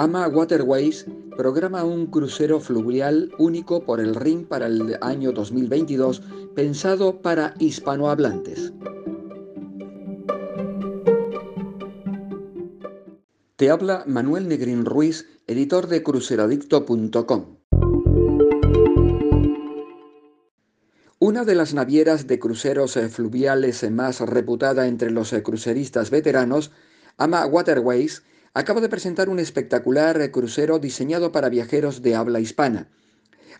AMA Waterways programa un crucero fluvial único por el Rin para el año 2022 pensado para hispanohablantes. Te habla Manuel Negrín Ruiz, editor de cruceradicto.com. Una de las navieras de cruceros fluviales más reputada entre los cruceristas veteranos, AMA Waterways, acaba de presentar un espectacular crucero diseñado para viajeros de habla hispana.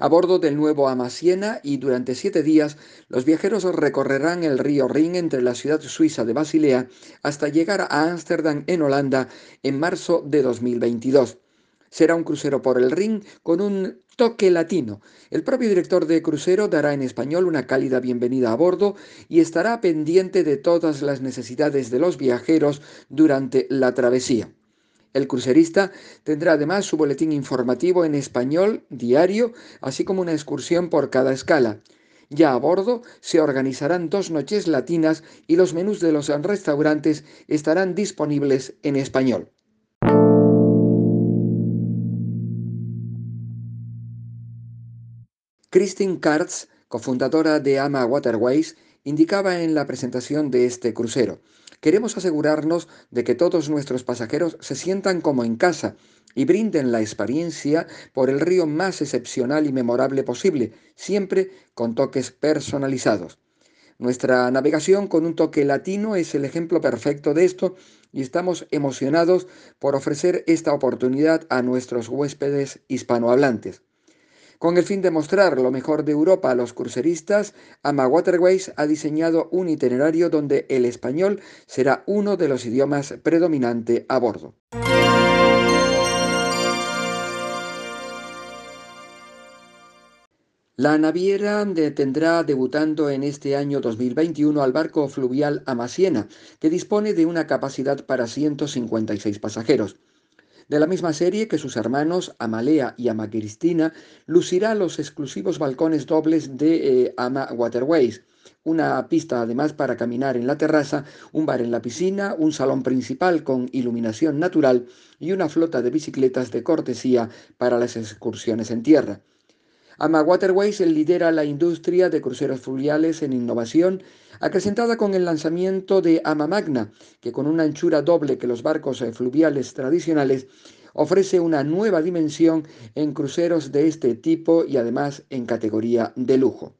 A bordo del nuevo Amasiena y durante siete días, los viajeros recorrerán el río Rin entre la ciudad suiza de Basilea hasta llegar a Ámsterdam en Holanda en marzo de 2022. Será un crucero por el Rin con un toque latino. El propio director de crucero dará en español una cálida bienvenida a bordo y estará pendiente de todas las necesidades de los viajeros durante la travesía. El crucerista tendrá además su boletín informativo en español diario, así como una excursión por cada escala. Ya a bordo se organizarán dos noches latinas y los menús de los restaurantes estarán disponibles en español. Christine Kartz, cofundadora de AMA Waterways, indicaba en la presentación de este crucero. Queremos asegurarnos de que todos nuestros pasajeros se sientan como en casa y brinden la experiencia por el río más excepcional y memorable posible, siempre con toques personalizados. Nuestra navegación con un toque latino es el ejemplo perfecto de esto y estamos emocionados por ofrecer esta oportunidad a nuestros huéspedes hispanohablantes. Con el fin de mostrar lo mejor de Europa a los cruceristas, Ama Waterways ha diseñado un itinerario donde el español será uno de los idiomas predominante a bordo. La naviera tendrá debutando en este año 2021 al barco fluvial Amasiena, que dispone de una capacidad para 156 pasajeros. De la misma serie que sus hermanos Amalea y Ama Cristina, lucirá los exclusivos balcones dobles de eh, Ama Waterways, una pista además para caminar en la terraza, un bar en la piscina, un salón principal con iluminación natural y una flota de bicicletas de cortesía para las excursiones en tierra. Ama Waterways lidera la industria de cruceros fluviales en innovación, acrecentada con el lanzamiento de Ama Magna, que con una anchura doble que los barcos fluviales tradicionales, ofrece una nueva dimensión en cruceros de este tipo y además en categoría de lujo.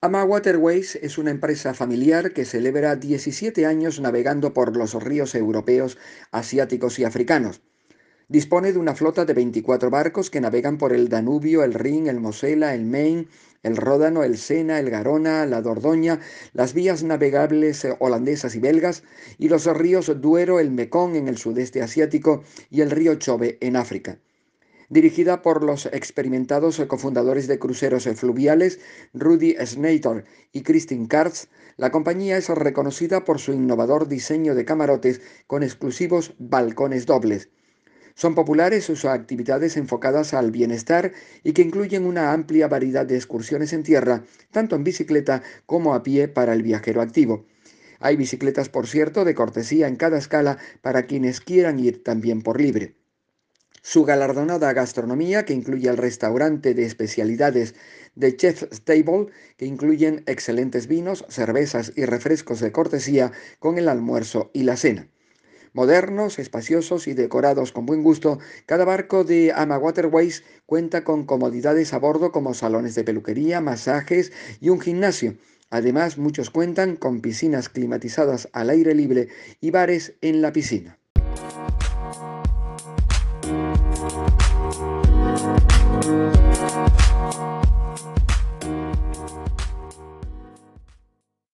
Ama Waterways es una empresa familiar que celebra 17 años navegando por los ríos europeos, asiáticos y africanos. Dispone de una flota de 24 barcos que navegan por el Danubio, el Rin, el Mosela, el Main, el Ródano, el Sena, el Garona, la Dordoña, las vías navegables holandesas y belgas y los ríos Duero, el Mekong en el sudeste asiático y el río Chobe en África dirigida por los experimentados cofundadores de cruceros fluviales Rudy Snator y Christine Kartz, la compañía es reconocida por su innovador diseño de camarotes con exclusivos balcones dobles. Son populares sus actividades enfocadas al bienestar y que incluyen una amplia variedad de excursiones en tierra, tanto en bicicleta como a pie para el viajero activo. Hay bicicletas, por cierto, de cortesía en cada escala para quienes quieran ir también por libre. Su galardonada gastronomía, que incluye el restaurante de especialidades de Chef Stable, que incluyen excelentes vinos, cervezas y refrescos de cortesía con el almuerzo y la cena. Modernos, espaciosos y decorados con buen gusto, cada barco de Ama Waterways cuenta con comodidades a bordo como salones de peluquería, masajes y un gimnasio. Además, muchos cuentan con piscinas climatizadas al aire libre y bares en la piscina.